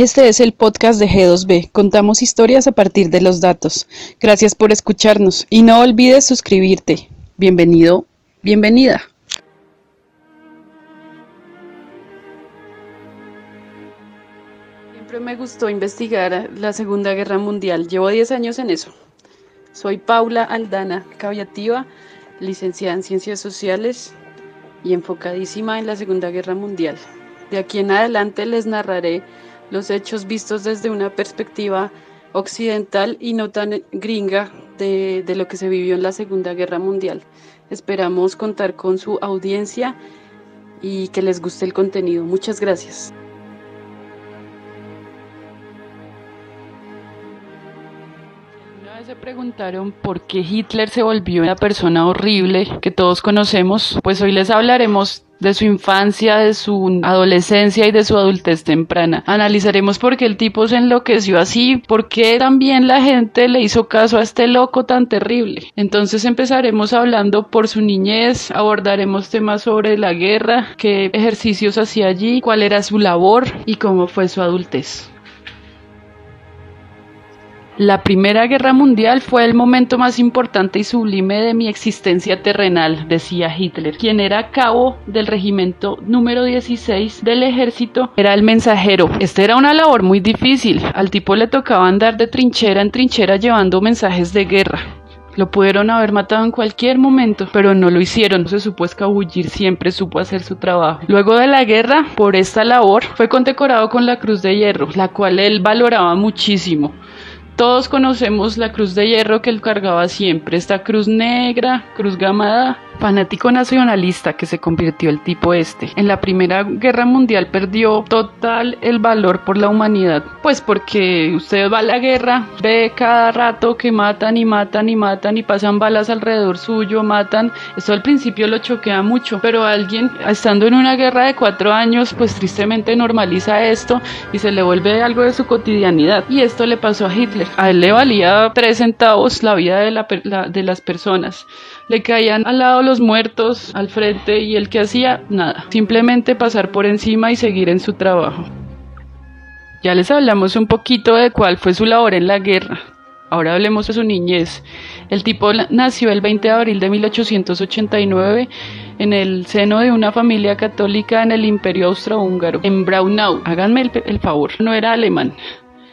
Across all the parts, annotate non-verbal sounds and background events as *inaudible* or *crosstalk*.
Este es el podcast de G2B. Contamos historias a partir de los datos. Gracias por escucharnos y no olvides suscribirte. Bienvenido, bienvenida. Siempre me gustó investigar la Segunda Guerra Mundial. Llevo 10 años en eso. Soy Paula Aldana Caviativa, licenciada en Ciencias Sociales y enfocadísima en la Segunda Guerra Mundial. De aquí en adelante les narraré los hechos vistos desde una perspectiva occidental y no tan gringa de, lo que se vivió en la Segunda Guerra Mundial. Esperamos contar con su audiencia y que les guste el contenido. Muchas gracias. Una vez se preguntaron por qué Hitler se volvió una persona horrible que todos conocemos, pues hoy les hablaremos de su infancia, de su adolescencia y de su adultez temprana. Analizaremos por qué el tipo se enloqueció así, por qué también la gente le hizo caso a este loco tan terrible. Entonces empezaremos hablando por su niñez, abordaremos temas sobre la guerra, qué ejercicios hacía allí, cuál era su labor y cómo fue su adultez. La Primera Guerra Mundial fue el momento más importante y sublime de mi existencia terrenal, decía Hitler, quien era cabo del regimiento número 16 del ejército, era el mensajero. Esta era una labor muy difícil, al tipo le tocaba andar de trinchera en trinchera llevando mensajes de guerra. Lo pudieron haber matado en cualquier momento, pero no lo hicieron. Se supo escabullir, siempre supo hacer su trabajo. Luego de la guerra, por esta labor, fue condecorado con la Cruz de Hierro, la cual él valoraba muchísimo. Todos conocemos la cruz de hierro que él cargaba siempre, esta cruz negra, cruz gamada, fanático nacionalista que se convirtió el tipo este. En la Primera Guerra Mundial perdió total el valor por la humanidad, pues porque usted va a la guerra, ve cada rato que matan y matan y matan y pasan balas alrededor suyo, matan. Esto al principio lo choquea mucho, pero alguien estando en una guerra de cuatro años, pues tristemente normaliza esto y se le vuelve algo de su cotidianidad. Y esto le pasó a Hitler. A él le valía tres centavos la vida de las personas le caían al lado los muertos, al frente, y el que hacía nada, simplemente pasar por encima y seguir en su trabajo. Ya les hablamos un poquito de cuál fue su labor en la guerra. Ahora hablemos de su niñez. El tipo nació el 20 de abril de 1889 en el seno de una familia católica en el Imperio Austrohúngaro, en Braunau. Háganme el, el favor, no era alemán.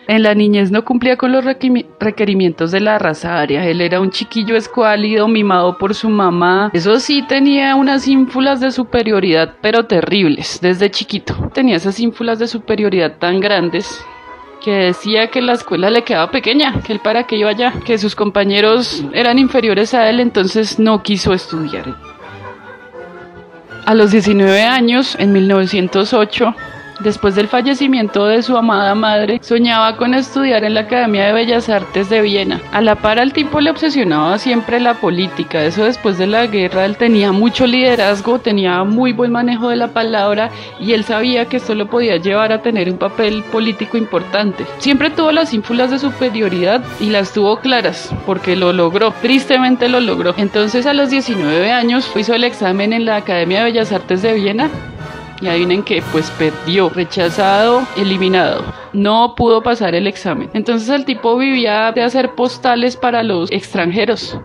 En la niñez no cumplía con los requerimientos de la raza aria. Él era un chiquillo escuálido, mimado por su mamá. Eso sí, tenía unas ínfulas de superioridad, pero terribles, desde chiquito. Tenía esas ínfulas de superioridad tan grandes que decía que la escuela le quedaba pequeña, que él para qué iba allá, que sus compañeros eran inferiores a él, entonces no quiso estudiar. A los 19 años, en 1908, Después del fallecimiento de su amada madre, soñaba con estudiar en la Academia de Bellas Artes de Viena. A la par al tipo le obsesionaba siempre la política, eso después de la guerra él tenía mucho liderazgo, tenía muy buen manejo de la palabra y él sabía que esto lo podía llevar a tener un papel político importante. Siempre tuvo las ínfulas de superioridad y las tuvo claras, porque lo logró, tristemente lo logró. Entonces a los 19 años hizo el examen en la Academia de Bellas Artes de Viena y adivinen que pues perdió, rechazado, eliminado. No pudo pasar el examen. Entonces el tipo vivía de hacer postales para los extranjeros.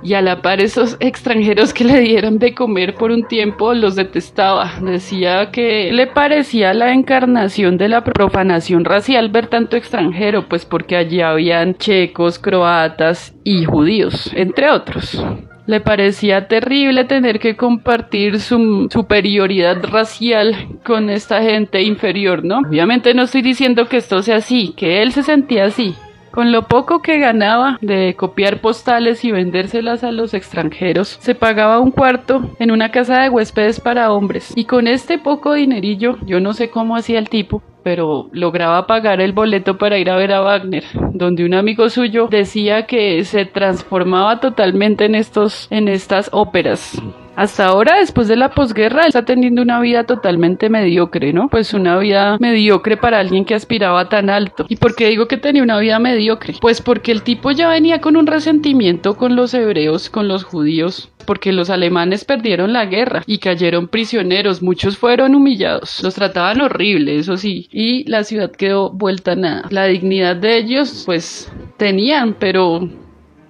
Y a la par esos extranjeros que le dieron de comer por un tiempo los detestaba. Decía que le parecía la encarnación de la profanación racial ver tanto extranjero, pues porque allí habían checos, croatas y judíos, entre otros. Le parecía terrible tener que compartir su superioridad racial con esta gente inferior, ¿no? Obviamente no estoy diciendo que esto sea así, que él se sentía así, con lo poco que ganaba de copiar postales y vendérselas a los extranjeros, se pagaba un cuarto en una casa de huéspedes para hombres. Y con este poco dinerillo, yo no sé cómo hacía el tipo, pero lograba pagar el boleto para ir a ver a Wagner, donde un amigo suyo decía que se transformaba totalmente en estos en estas óperas. Hasta ahora, después de la posguerra, está teniendo una vida totalmente mediocre, ¿no? Pues una vida mediocre para alguien que aspiraba tan alto. ¿Y por qué digo que tenía una vida mediocre? Pues porque el tipo ya venía con un resentimiento con los hebreos, con los judíos, porque los alemanes perdieron la guerra y cayeron prisioneros, muchos fueron humillados, los trataban horrible, eso sí, y la ciudad quedó vuelta a nada. La dignidad de ellos, pues tenían, pero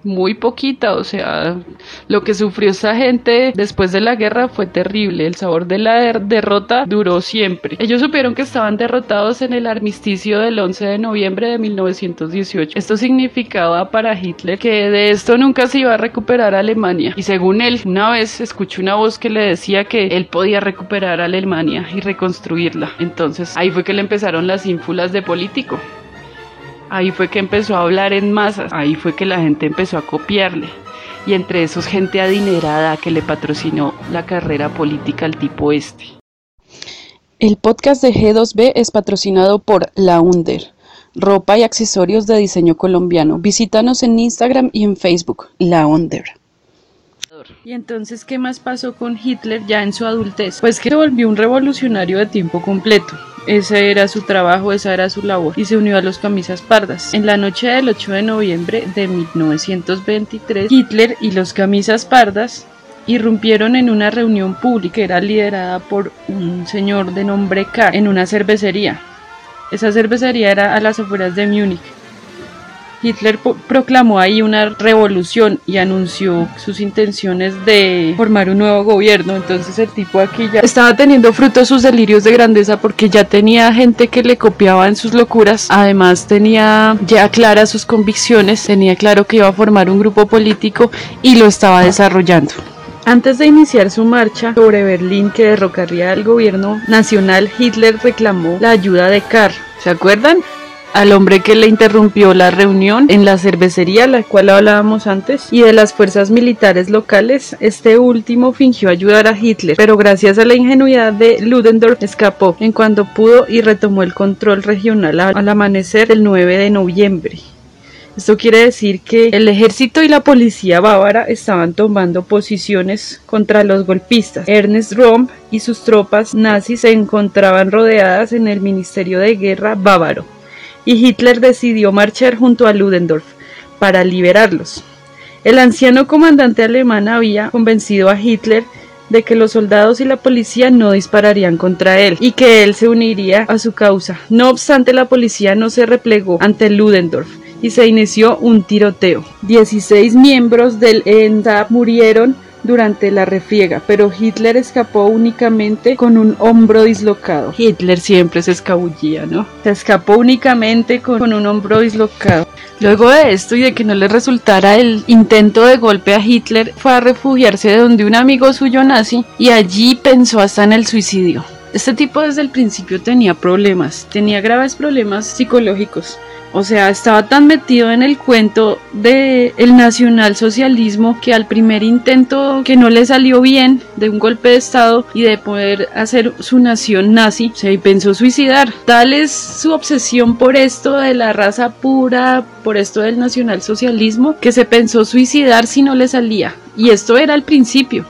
muy poquita, o sea, lo que sufrió esa gente después de la guerra fue terrible, el sabor de la derrota duró siempre. Ellos supieron que estaban derrotados en el armisticio del 11 de noviembre de 1918. Esto significaba para Hitler que de esto nunca se iba a recuperar Alemania. Y según él, una vez escuché una voz que le decía que él podía recuperar Alemania y reconstruirla. Entonces ahí fue que le empezaron las ínfulas de político. Ahí fue que empezó a hablar en masas, ahí fue que la gente empezó a copiarle. Y entre esos gente adinerada que le patrocinó la carrera política al tipo este. El podcast de G2B es patrocinado por La Under, ropa y accesorios de diseño colombiano. Visítanos en Instagram y en Facebook, La Under. Y entonces, ¿qué más pasó con Hitler ya en su adultez? Pues que se volvió un revolucionario de tiempo completo. Ese era su trabajo, esa era su labor y se unió a los camisas pardas. En la noche del 8 de noviembre de 1923, Hitler y los camisas pardas irrumpieron en una reunión pública que era liderada por un señor de nombre K en una cervecería. Esa cervecería era a las afueras de Múnich. Hitler proclamó ahí una revolución y anunció sus intenciones de formar un nuevo gobierno. Entonces el tipo aquí ya estaba teniendo frutos sus delirios de grandeza porque ya tenía gente que le copiaba en sus locuras. Además tenía ya claras sus convicciones, tenía claro que iba a formar un grupo político y lo estaba desarrollando. Antes de iniciar su marcha sobre Berlín que derrocaría al gobierno nacional, Hitler reclamó la ayuda de Karl. ¿Se acuerdan? Al hombre que le interrumpió la reunión en la cervecería, la cual hablábamos antes, y de las fuerzas militares locales. Este último fingió ayudar a Hitler, pero gracias a la ingenuidad de Ludendorff escapó en cuanto pudo y retomó el control regional al amanecer del 9 de noviembre. Esto quiere decir que el ejército y la policía bávara estaban tomando posiciones contra los golpistas. Ernest Röhm y sus tropas nazis se encontraban rodeadas en el Ministerio de Guerra bávaro y Hitler decidió marchar junto a Ludendorff para liberarlos. El anciano comandante alemán había convencido a Hitler de que los soldados y la policía no dispararían contra él y que él se uniría a su causa. No obstante, la policía no se replegó ante Ludendorff y se inició un tiroteo. 16 miembros del ENDA murieron durante la refriega, pero Hitler escapó únicamente con un hombro dislocado. Hitler siempre se escabullía, ¿no? Se escapó únicamente con, un hombro dislocado. Luego de esto y de que no le resultara el intento de golpe a Hitler, fue a refugiarse de donde un amigo suyo nazi y allí pensó hasta en el suicidio. Este tipo desde el principio tenía problemas, tenía graves problemas psicológicos. O sea, estaba tan metido en el cuento del el nacionalsocialismo que al primer intento que no le salió bien de un golpe de estado y de poder hacer su nación nazi, se pensó suicidar. Tal es su obsesión por esto de la raza pura, por esto del nacionalsocialismo, que se pensó suicidar si no le salía. Y esto era al principio.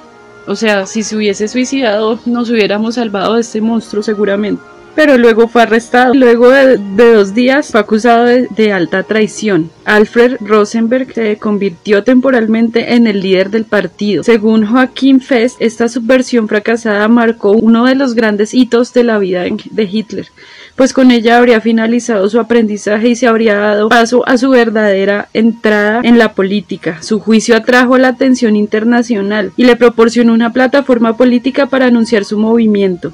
O sea, si se hubiese suicidado, nos hubiéramos salvado de este monstruo seguramente pero luego fue arrestado. Luego de, dos días fue acusado de, alta traición. Alfred Rosenberg se convirtió temporalmente en el líder del partido. Según Joaquín Fest, esta subversión fracasada marcó uno de los grandes hitos de la vida de Hitler pues con ella habría finalizado su aprendizaje y se habría dado paso a su verdadera entrada en la política. Su juicio atrajo la atención internacional y le proporcionó una plataforma política para anunciar su movimiento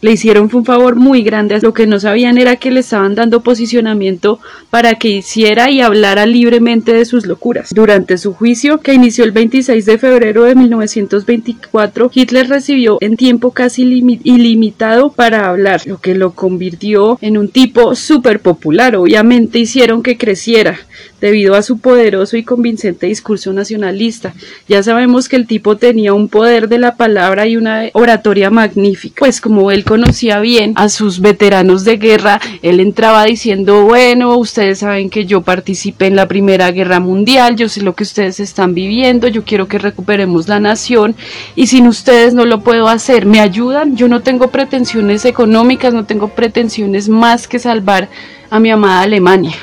le hicieron un favor muy grande. Lo que no sabían era que le estaban dando posicionamiento para que hiciera y hablara libremente de sus locuras. Durante su juicio, que inició el 26 de febrero de 1924, Hitler recibió en tiempo casi ilimitado para hablar, lo que lo convirtió en un tipo súper popular. Obviamente hicieron que creciera. Debido a su poderoso y convincente discurso nacionalista. Ya sabemos que el tipo tenía un poder de la palabra y una oratoria magnífica, pues como él conocía bien a sus veteranos de guerra, él entraba diciendo, bueno, ustedes saben que yo participé en la Primera Guerra Mundial, yo sé lo que ustedes están viviendo, yo quiero que recuperemos la nación y sin ustedes no lo puedo hacer, ¿me ayudan? Yo no tengo pretensiones económicas, no tengo pretensiones más que salvar a mi amada Alemania.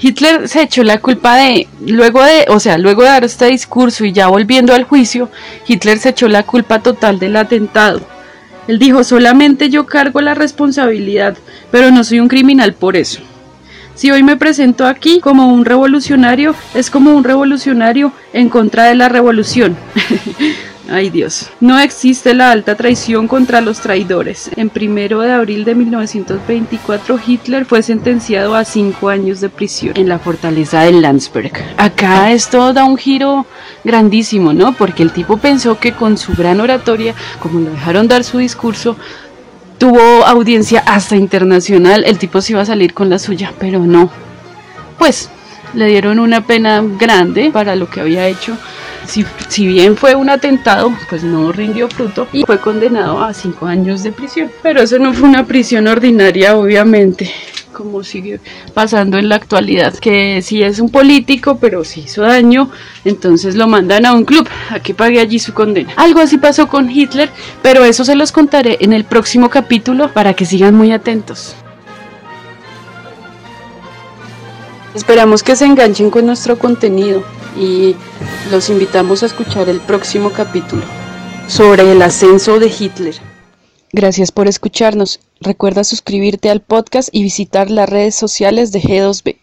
Hitler se echó la culpa de, luego de, o sea, luego de dar este discurso y ya volviendo al juicio, Hitler se echó la culpa total del atentado. Él dijo, solamente yo cargo la responsabilidad, pero no soy un criminal por eso. Si hoy me presento aquí como un revolucionario, es como un revolucionario en contra de la revolución. *laughs* Ay Dios. No existe la alta traición contra los traidores. En primero de abril de 1924 Hitler fue sentenciado a cinco años de prisión en la fortaleza de Landsberg. Acá esto da un giro grandísimo, ¿no? Porque el tipo pensó que con su gran oratoria, como lo dejaron dar su discurso, tuvo audiencia hasta internacional, el tipo se iba a salir con la suya, pero no. Pues le dieron una pena grande para lo que había hecho si, bien fue un atentado, pues no rindió fruto y fue condenado a cinco años de prisión. Pero eso no fue una prisión ordinaria, obviamente como sigue pasando en la actualidad, que si es un político, pero si hizo daño, entonces lo mandan a un club a que pague allí su condena. Algo así pasó con Hitler, pero eso se los contaré en el próximo capítulo para que sigan muy atentos. Esperamos que se enganchen con nuestro contenido y los invitamos a escuchar el próximo capítulo sobre el ascenso de Hitler. Gracias por escucharnos. Recuerda suscribirte al podcast y visitar las redes sociales de G2B.